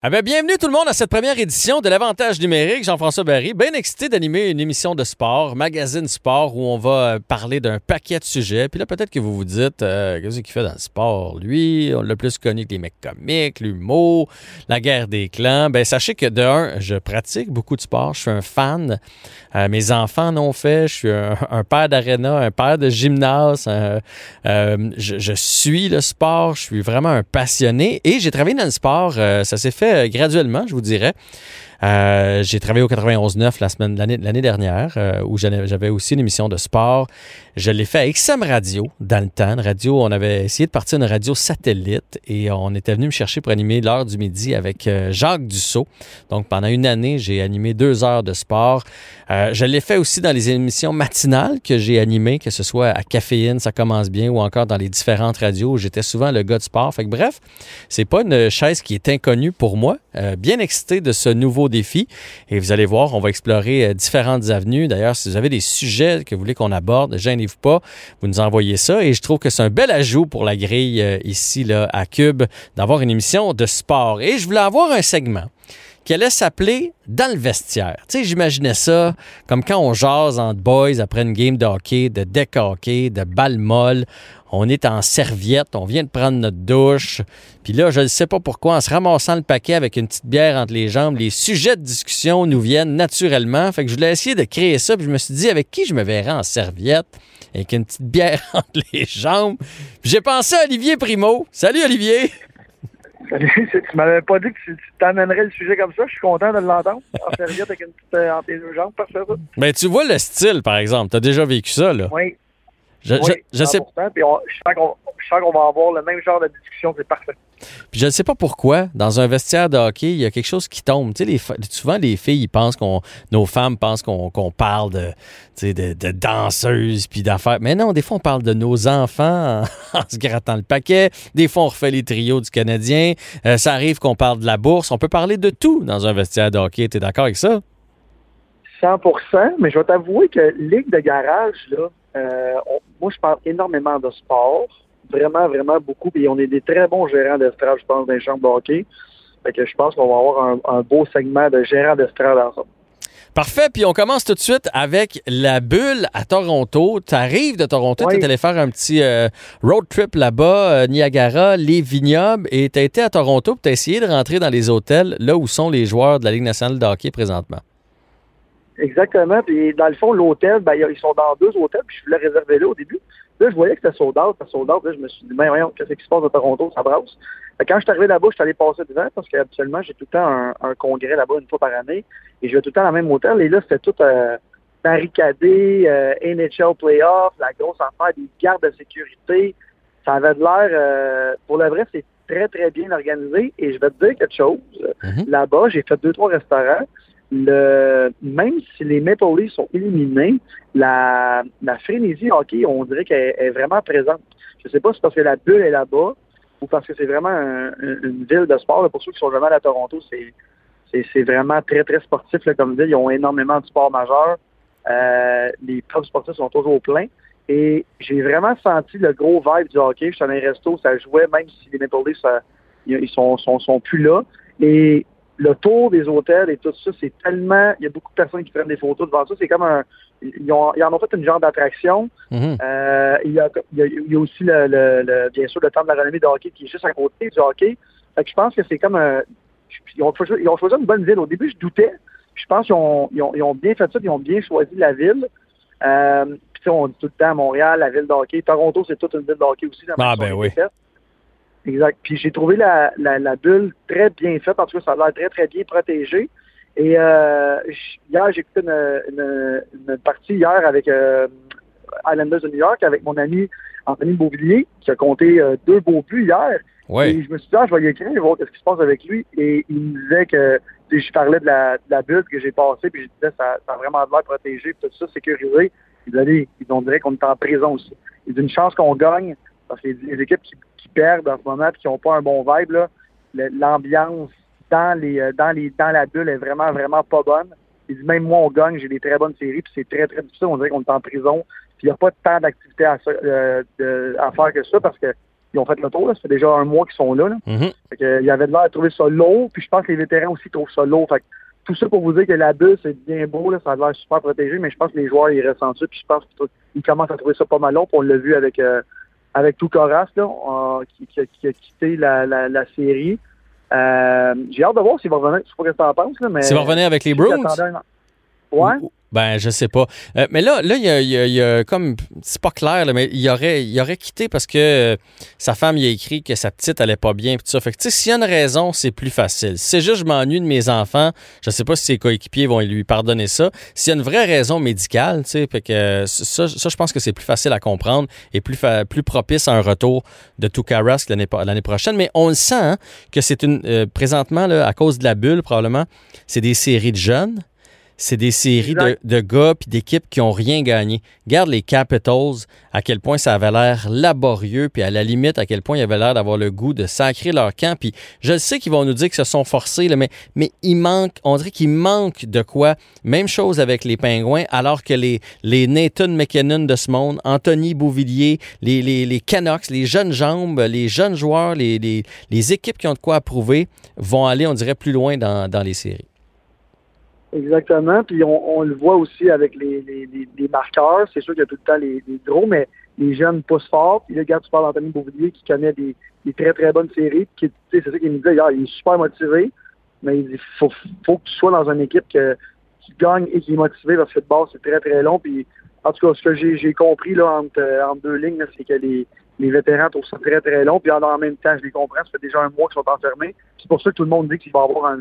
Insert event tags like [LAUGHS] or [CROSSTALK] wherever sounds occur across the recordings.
Ah ben, bienvenue tout le monde à cette première édition de l'Avantage numérique. Jean-François Barry, bien excité d'animer une émission de sport, magazine sport, où on va euh, parler d'un paquet de sujets. Puis là, peut-être que vous vous dites, euh, qu'est-ce qu'il fait dans le sport? Lui, on l'a plus connu que les mecs comiques, l'humour, la guerre des clans. Ben, sachez que de un, je pratique beaucoup de sport. Je suis un fan. Euh, mes enfants l'ont fait. Je suis un, père d'aréna, un père de gymnase. je, je, suis le sport. Je suis vraiment un passionné. Et j'ai travaillé dans le sport. ça s'est fait euh, graduellement, je vous dirais. Euh, j'ai travaillé au 91.9 la semaine l'année dernière, euh, où j'avais aussi une émission de sport. Je l'ai fait à XM Radio, dans le temps. radio, on avait essayé de partir une radio satellite et on était venu me chercher pour animer l'heure du midi avec Jacques Dussault. Donc, pendant une année, j'ai animé deux heures de sport. je l'ai fait aussi dans les émissions matinales que j'ai animées, que ce soit à Caféine, ça commence bien, ou encore dans les différentes radios où j'étais souvent le gars de sport. Fait que bref, c'est pas une chaise qui est inconnue pour moi. bien excité de ce nouveau défi. Et vous allez voir, on va explorer euh, différentes avenues. D'ailleurs, si vous avez des sujets que vous voulez qu'on aborde, gênez-vous pas, vous nous envoyez ça. Et je trouve que c'est un bel ajout pour la grille euh, ici là, à Cube d'avoir une émission de sport. Et je voulais avoir un segment qui allait s'appeler Dans le vestiaire. Tu sais, j'imaginais ça comme quand on jase entre boys après une game de hockey, de deck hockey, de balle molle. On est en serviette, on vient de prendre notre douche. Puis là, je ne sais pas pourquoi, en se ramassant le paquet avec une petite bière entre les jambes, les sujets de discussion nous viennent naturellement. Fait que je voulais essayer de créer ça. Puis je me suis dit, avec qui je me verrais en serviette? Avec une petite bière [LAUGHS] entre les jambes? J'ai pensé à Olivier Primo. Salut Olivier! [LAUGHS] tu m'avais pas dit que tu t'amènerais le sujet comme ça. Je suis content de l'entendre. [LAUGHS] En serviette avec une petite euh, entre les deux jambes, parfait. Mais tu vois le style, par exemple. Tu as déjà vécu ça, là. Oui. Je, oui, je, je sais. Puis je sens qu'on va avoir le même genre de discussion, c'est parfait. Puis je ne sais pas pourquoi, dans un vestiaire de hockey, il y a quelque chose qui tombe. Tu sais, les, souvent, les filles, ils pensent qu'on, nos femmes pensent qu'on, parle de, de, de danseuses puis d'affaires. Mais non, des fois, on parle de nos enfants [LAUGHS] en, se grattant le paquet. Des fois, on refait les trios du Canadien. Euh, ça arrive qu'on parle de la bourse. On peut parler de tout dans un vestiaire de hockey. Tu es d'accord avec ça? 100 mais je vais t'avouer que Ligue de garage, là, euh, moi, je parle énormément de sport vraiment, vraiment beaucoup. Et on est des très bons gérants d'estrade, je pense, dans les chambres de hockey. Fait que je pense qu'on va avoir un, beau segment de gérants d'estrade ensemble. Parfait. Puis on commence tout de suite avec la bulle à Toronto. Tu arrives de Toronto, tu es allé faire un petit euh, road trip là-bas, euh, Niagara, les vignobles, et tu as été à Toronto tu as essayé de rentrer dans les hôtels là où sont les joueurs de la Ligue nationale de hockey présentement. Exactement. Puis dans le fond, l'hôtel, ben, ils sont dans deux hôtels, puis je voulais réserver là au début. Là, je voyais que c'était sold out, c'était sold out. Là, je me suis dit, mais voyons, qu'est-ce qui se passe à Toronto, ça brasse. Quand je suis arrivé là-bas, je suis allé passer devant parce qu'habituellement, j'ai tout le temps un, congrès là-bas une fois par année et je vais tout le temps dans le même hôtel. Et là, c'était tout euh, barricadé, euh, NHL playoff, la grosse affaire, des gardes de sécurité. Ça avait de l'air, euh, pour le vrai, c'est très, très bien organisé. Et je vais te dire quelque chose. Mm-hmm. Là-bas, j'ai fait deux, trois restaurants le, même si les Maple Leafs sont éliminés, la, la frénésie hockey, on dirait qu'elle est vraiment présente. Je ne sais pas si c'est parce que la bulle est là-bas ou parce que c'est vraiment une ville de sport. pour ceux qui sont jamais à Toronto, c'est vraiment très, très sportif là, comme ville. Ils ont énormément de sports majeurs. Euh, les clubs sportifs sont toujours pleins. Et j'ai vraiment senti le gros vibe du hockey. Je suis dans un resto, ça jouait, même si les Maple Leafs, ça, ils sont, sont, sont plus là. Et le tour des hôtels et tout ça, c'est tellement. Il y a beaucoup de personnes qui prennent des photos devant ça. C'est comme un. Ils, ont, en ont fait une genre d'attraction. Mm-hmm. Euh, il, y a, il, y a, aussi le, le, bien sûr le temps de la renommée de hockey qui est juste à côté du hockey. Fait que je pense que c'est comme un. Ils ont, choisi, ils ont choisi une bonne ville. Au début, je doutais. Je pense qu'ils ont, ils ont, ils ont, bien fait ça, ils ont bien choisi la ville. Euh, puis on dit tout le temps Montréal, la ville de hockey. Toronto, c'est toute une ville de hockey aussi. ah ben oui. Exact. Puis j'ai trouvé la, la, bulle très bien faite. En tout cas, ça a l'air très, très bien protégé. Et euh, hier, j'ai écouté une, une, partie hier avec euh, Islanders de New York, avec mon ami Anthony Beauvillier, qui a compté euh, deux beaux buts hier. Et je me suis dit, ah, je vais y écrire, voir ce qui se passe avec lui. Et il me disait que je parlais de la, de la bulle que j'ai passée, puis je disais, ça, ça a vraiment l'air protégé, puis tout ça, sécurisé. Il disait, on dirait qu'on est en prison aussi. Il a une chance qu'on gagne, parce que les équipes qui perdent en ce moment et qui n'ont pas un bon vibe, l'ambiance dans les euh, dans les dans la bulle est vraiment, vraiment pas bonne. Il dit même moi on gagne, j'ai des très bonnes séries, puis c'est très, très difficile. On dirait qu'on est en prison. Puis il n'y a pas tant d'activités à, euh, à, faire que ça parce que ils ont fait le tour. Là. Ça fait déjà un mois qu'ils sont là. là. Mhm. Fait que, ils avaient l'air de trouver ça lourd. Puis je pense que les vétérans aussi trouvent ça lourd. Fait que, tout ça pour vous dire que la bulle, c'est bien beau. Là, ça a l'air super protégé. Mais je pense que les joueurs, ils ressentent ça. Puis je pense qu'ils commencent à trouver ça pas mal long. Puis on l'a vu avec, euh, avec Toukaras, là, euh, qui, qui, a, qui, a, quitté la, la, la série. Euh, j'ai hâte de voir s'il va revenir. Je sais pas ce que tu en penses. Là, mais S'il va revenir avec les Bruins? Ouais. Ben, je sais pas. Euh, mais là, là, il y a, il y a- il y a comme. C'est pas clair, là, mais il aurait, il aurait quitté parce que euh, sa femme il a écrit que sa petite allait pas bien. Pis tout ça. Fait que, tu sais, s'il y a une raison, c'est plus facile. Si c'est juste je m'ennuie de mes enfants, je sais pas si ses coéquipiers vont lui pardonner ça. S'il y a une vraie raison médicale, tu sais, fait que euh, ça, ça, je pense que c'est plus facile à comprendre et plus, fa- plus propice à un retour de Toukaras l'année prochaine. Mais on le sent hein, que c'est une. présentement, là, à cause de la bulle, probablement, c'est des séries de jeunes. C'est des séries de, de gars puis d'équipes qui ont rien gagné. Garde les Capitals, à quel point ça avait l'air laborieux, puis à la limite, à quel point il avait l'air d'avoir le goût de sacrer leur camp. Puis je sais qu'ils vont nous dire que se sont forcés, là, mais, mais il manque, on dirait qu'il manque de quoi. Même chose avec les Pingouins, alors que les, les Nathan McKinnon de ce monde, Anthony Beauvillier, les, les, les Canucks, les jeunes jambes, les jeunes joueurs, les, les, les équipes qui ont de quoi approuver vont aller, on dirait, plus loin dans, dans les séries. Exactement. Puis on, on le voit aussi avec les, les, les, les marqueurs. C'est sûr qu'il y a tout le temps les, les gros, mais les jeunes poussent fort. Puis là, regarde, tu parles d'Anthony Beauvillier qui connaît des, des très, très bonnes séries. Qui, c'est ça qu'il me hier. Il est super motivé, mais il dit faut, faut que tu sois dans une équipe que, qui gagne et qui est motivée parce que le bord, c'est très, très long. Puis en tout cas, ce que j'ai compris là, entre, euh, entre deux lignes, c'est que les, les vétérans trouvent ça très, très long. Puis en, même temps, je les comprends. Ça fait déjà un mois qu'ils sont enfermés. C'est pour ça que tout le monde dit qu'il va avoir un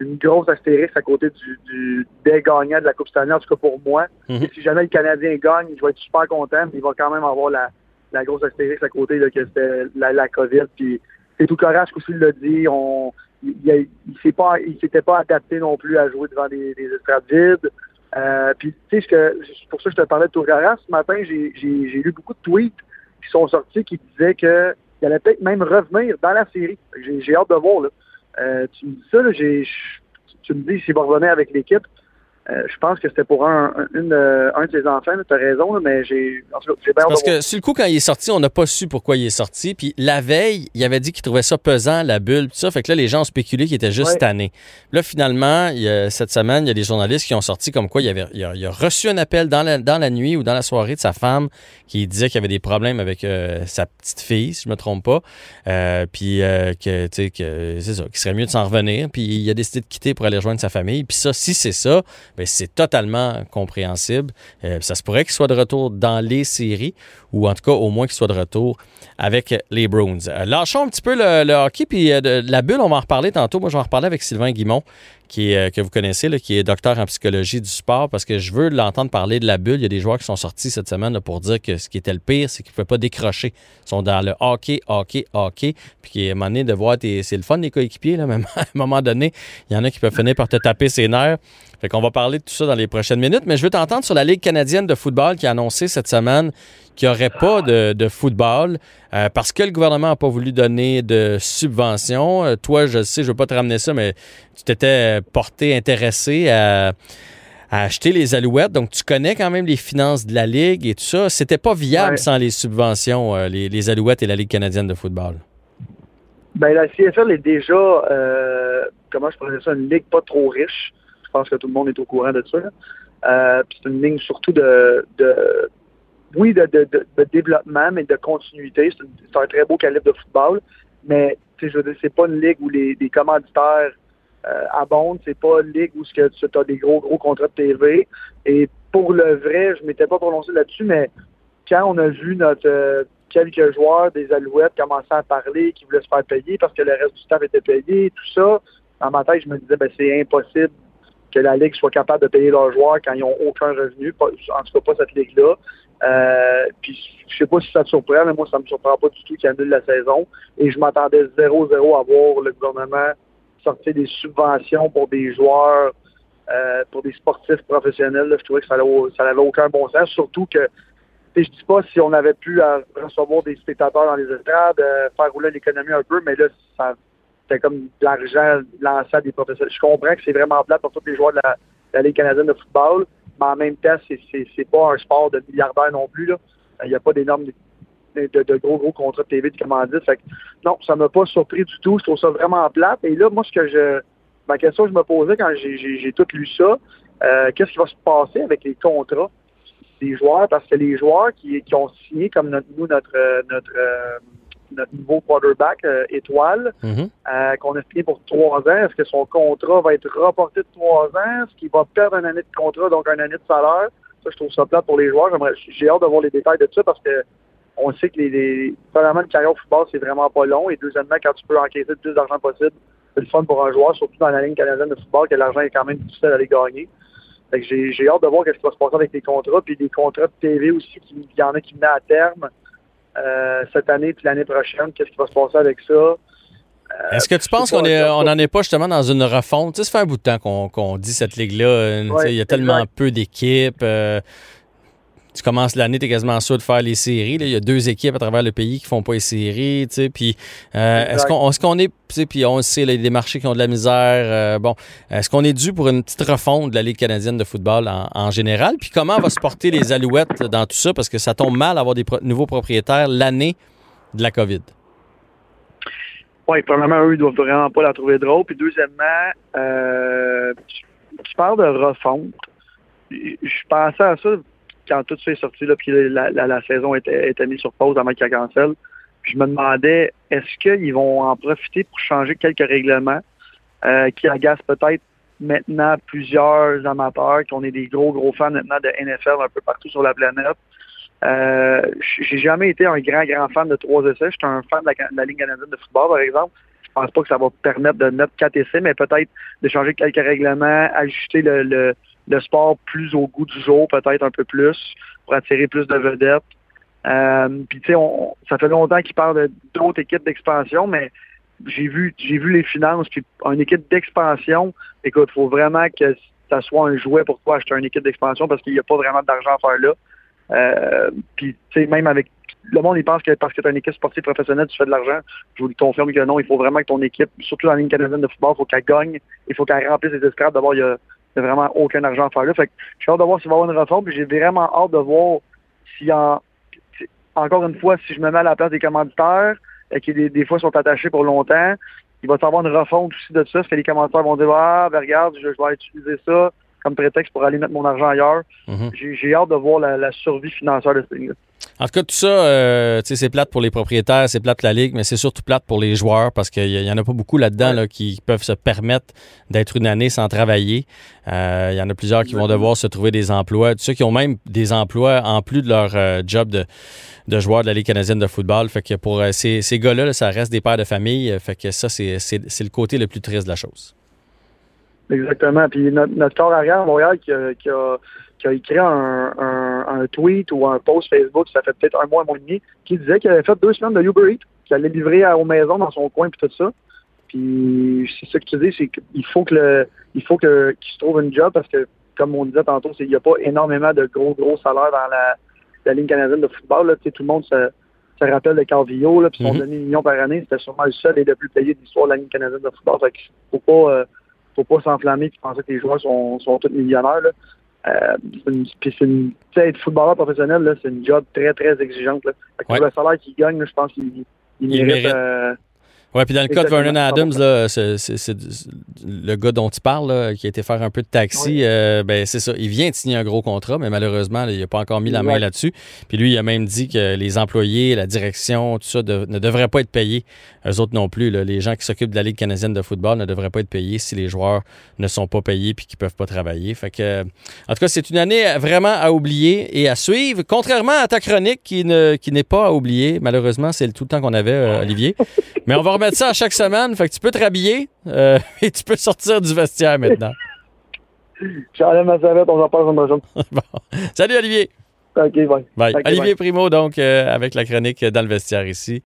une grosse astérisque à côté du, du des gagnants de la Coupe Stanley, en tout cas pour moi. Mhm. Et si jamais le Canadien gagne, je vais être super content, mais il va quand même avoir la, la grosse astérisque à côté là, que c'était la, la COVID. Puis c'est tout correct aussi l'a dit. On, il, il, s'est pas, il s'était pas adapté non plus à jouer devant des, des estrades vides. Euh, puis tu sais ce que c'est pour ça que je te parlais de Tourara. Ce matin, j'ai, j'ai, j'ai lu beaucoup de tweets qui sont sortis qui disaient que il allait peut-être même revenir dans la série. J'ai, j'ai hâte de voir là. Euh, tu me dis ça, là, tu me dis s'il va revenir avec l'équipe. Euh, je pense que c'était pour un, un, une, euh, un de ses enfants, tu as raison, là, mais j'ai, bien Parce que sur le coup, quand il est sorti, on n'a pas su pourquoi il est sorti. Puis la veille, il avait dit qu'il trouvait ça pesant, la bulle, tout ça. Fait que là, les gens ont spéculé qu'il était juste Ouais. tanné. Là, finalement, il y a- cette semaine, il y a des journalistes qui ont sorti comme quoi il, avait, il, a, il a reçu un appel dans la, dans la nuit ou dans la soirée de sa femme qui disait qu'il y avait des problèmes avec euh, sa petite fille, si je me trompe pas. Euh, puis euh, que, tu sais, que c'est ça, qu'il serait mieux de s'en revenir. Puis il a décidé de quitter pour aller rejoindre sa famille. Puis ça, si c'est ça, c'est totalement compréhensible. Euh, ça se pourrait qu'il soit de retour dans les séries, ou en tout cas, au moins qu'il soit de retour avec les Bruins. Euh, lâchons un petit peu le, hockey, puis euh, la bulle, on va en reparler tantôt. Moi, je vais en reparler avec Sylvain Guimont, qui que vous connaissez, qui est docteur en psychologie du sport, parce que je veux l'entendre parler de la bulle. Il y a des joueurs qui sont sortis cette semaine pour dire que ce qui était le pire, c'est qu'ils ne pouvaient pas décrocher. Ils sont dans le hockey, hockey, hockey, puis à un moment donné, de voir. C'est le fun des coéquipiers, là, [LAUGHS] mais à un moment donné, il y en a qui peuvent finir par te taper ses nerfs. Fait qu'on va parler de tout ça dans les prochaines minutes, mais je veux t'entendre sur la Ligue canadienne de football qui a annoncé cette semaine qu'il n'y aurait pas de, de football euh, parce que le gouvernement n'a pas voulu donner de subventions. Euh, toi, je sais, je ne veux pas te ramener ça, mais tu t'étais porté intéressé à, à acheter les alouettes. Donc, tu connais quand même les finances de la Ligue et tout ça. C'était pas viable Ouais. sans les subventions, euh, les, les alouettes et la Ligue canadienne de football. Ben, la CFL est déjà, euh, comment je pourrais dire ça, une ligue pas trop riche. Je pense que tout le monde est au courant de ça. Euh, c'est une ligne surtout de, oui, de, développement, mais de continuité. C'est un très beau calibre de football. Mais, je veux c'est pas une ligue où les, les commanditaires euh, abondent. C'est pas une ligue où tu as des gros, gros contrats de TV. Et pour le vrai, je m'étais pas prononcé là-dessus, mais quand on a vu notre euh, quelques joueurs des Alouettes commencer à parler, qui voulaient se faire payer parce que le reste du staff était payé, tout ça, dans ma tête, je me disais, ben, c'est impossible que la Ligue soit capable de payer leurs joueurs quand ils n'ont aucun revenu, en tout cas pas cette Ligue-là. Euh, puis je sais pas si ça te surprend, mais moi, ça me surprend pas du tout qu'ils annulent la saison. Et je m'attendais 0-0 à voir le gouvernement sortir des subventions pour des joueurs, euh, pour des sportifs professionnels. Je trouvais que ça n'avait aucun bon sens, surtout que je dis pas si on avait pu euh, recevoir des spectateurs dans les estrades, euh, faire rouler l'économie un peu, mais là, ça c'était comme de l'argent lancé à des professionnels. Je comprends que c'est vraiment plat pour tous les joueurs de la, Ligue canadienne de football, mais en même temps, c'est pas un sport de milliardaires non plus. Il n'y a pas d'énormes de, gros, gros contrats de TV de commandite. Fait que, non, ça m'a pas surpris du tout. Je trouve ça vraiment plate. Et là, moi, ce que je. Ma question que je me posais quand j'ai tout lu ça, euh, qu'est-ce qui va se passer avec les contrats des joueurs? Parce que les joueurs qui, qui ont signé, comme notre, nous, notre, notre, euh, notre nouveau quarterback euh, étoile, mm-hmm. qu'on a signé pour trois ans, est-ce que son contrat va être reporté de trois ans? Est-ce qu'il va perdre une année de contrat, donc une année de salaire? Ça, je trouve ça plate pour les joueurs. J'ai hâte de voir les détails de ça parce que on sait que les, les premièrement, une carrière au football, c'est vraiment pas long. Et deuxièmement, quand tu peux encaisser le plus d'argent possible, c'est le fun pour un joueur, surtout dans la ligne canadienne de football, que l'argent est quand même difficile à aller gagner. J'ai hâte de voir ce qui va se passer avec les contrats, puis des contrats de TV aussi, il y en a qui venaient à terme euh, cette année puis l'année prochaine. Qu'est-ce qui va se passer avec ça? Euh, Est-ce que tu penses qu'on on n'en est pas justement dans une refonte? Tu sais, ça fait un bout de temps qu'on dit cette ligue-là. Euh, il y a tellement peu d'équipes tu commences l'année, tu es quasiment sûr de faire les séries. Il y a deux équipes à travers le pays qui font pas les séries. Puis, euh, est-ce qu'on est, qu'on est puis on sait, il y a des marchés qui ont de la misère. Euh, bon, est-ce qu'on est dû pour une petite refonte de la Ligue canadienne de football en, général? Puis comment va se porter les Alouettes dans tout ça? Parce que ça tombe mal d'avoir des nouveaux propriétaires l'année de la COVID. Oui, premièrement, eux, ils doivent vraiment pas la trouver drôle. Puis deuxièmement, euh, tu parles de refonte. Je pensais à ça quand tout ça est sorti, là, puis la, saison était, mise sur pause avant qu'il y ait cancel, je me demandais, est-ce qu'ils vont en profiter pour changer quelques règlements euh, qui agacent peut-être maintenant plusieurs amateurs, qu'on est des gros, gros fans maintenant de NFL un peu partout sur la planète? Euh, j'ai jamais été un grand, grand fan de trois essais. Je suis un fan de la, Ligue canadienne de football, par exemple. Je pense pas que ça va permettre de mettre quatre essais, mais peut-être de changer quelques règlements, ajuster le sport plus au goût du jour, peut-être un peu plus, pour attirer plus de vedettes. Euh, puis tu sais, ça fait longtemps qu'ils parlent d'autres équipes d'expansion, mais j'ai vu j'ai vu les finances, puis une équipe d'expansion, écoute, faut vraiment que ça soit un jouet pour toi acheter une équipe d'expansion parce qu'il n'y a pas vraiment d'argent à faire là. Euh, puis tu sais, même avec le monde, il pense que parce que tu as une équipe sportive professionnelle, tu fais de l'argent. Je vous confirme que non, il faut vraiment que ton équipe, surtout dans ligne canadienne de football, il faut qu'elle gagne, il faut qu'elle remplisse les estrades. D'abord, il y a n'y a vraiment aucun argent à faire là. Fait que j'ai hâte de voir s'il va y avoir une réforme, puis j'ai vraiment hâte de voir si en, encore une fois, si je me mets à la place des commanditaires, et qui des, fois sont attachés pour longtemps, il va y avoir une refonte aussi de ça, parce que les commanditaires vont dire Ah, ben regarde, je, vais utiliser ça comme prétexte pour aller mettre mon argent ailleurs. Mhm. J'ai hâte de voir la, survie financière de ce thing-là. En tout cas, tout ça, euh, c'est plate pour les propriétaires, c'est plate la Ligue, mais c'est surtout plate pour les joueurs parce qu'il n'y en a pas beaucoup là-dedans qui peuvent se permettre d'être une année sans travailler. Euh, il y en a plusieurs qui vont devoir se trouver des emplois. Ceux qui ont même des emplois en plus de leur euh, job de, de joueur de la Ligue canadienne de football. Fait que pour ces, ces gars-là, ça reste des pères de famille. Fait que ça, c'est le côté le plus triste de la chose. Exactement. Puis notre, notre corps arrière à Montréal qui a, qui a, qui a écrit un, un, tweet ou un post Facebook, ça fait peut-être un mois, un mois et demi, qui disait qu'il avait fait deux semaines de Uber Eats, qu'il allait livrer aux maisons dans son coin puis tout ça. Puis c'est ça que tu dis, c'est qu'il faut que le il faut que qu'il se trouve une job parce que comme on disait tantôt, il n'y a pas énormément de gros, gros salaires dans la, la ligne canadienne de football. Là. Tout le monde se, se rappelle de Carvillo, là, puis son mm-hmm. demi-million par année, c'était sûrement le seul et le plus payé de l'histoire de la ligne canadienne de football. Fait qu'il faut pas euh, faut pas s'enflammer et penser que les joueurs sont, sont tous millionnaires. Là. Euh, c'est une, être footballeur professionnel, c'est une job très, très exigeante. Là. Le salaire qu'il gagne, je pense qu'il mérite, euh, oui, puis dans le cas de Vernon Adams, là, c'est, le gars dont tu parles, qui a été faire un peu de taxi, euh, ben, c'est ça. Il vient de signer un gros contrat, mais malheureusement, il n'a pas encore mis la main là-dessus. Puis lui, il a même dit que les employés, la direction, tout ça, ne devraient pas être payés. Eux autres non plus. Les gens qui s'occupent de la Ligue canadienne de football ne devraient pas être payés si les joueurs ne sont pas payés puis qu'ils ne peuvent pas travailler. Fait que, en tout cas, c'est une année vraiment à oublier et à suivre. Contrairement à ta chronique qui, ne, qui n'est pas à oublier. Malheureusement, c'est tout le temps qu'on avait, euh, Olivier. Mais on va [LAUGHS] mettre ça à chaque semaine. Fait que tu peux te rhabiller euh, [LAUGHS] et tu peux sortir du vestiaire maintenant. [LAUGHS] J'enlève ma serviette, on en parle [LAUGHS] bon. Salut Olivier. OK, bye. bye. Olivier Primo, donc, euh, avec la chronique dans le vestiaire ici.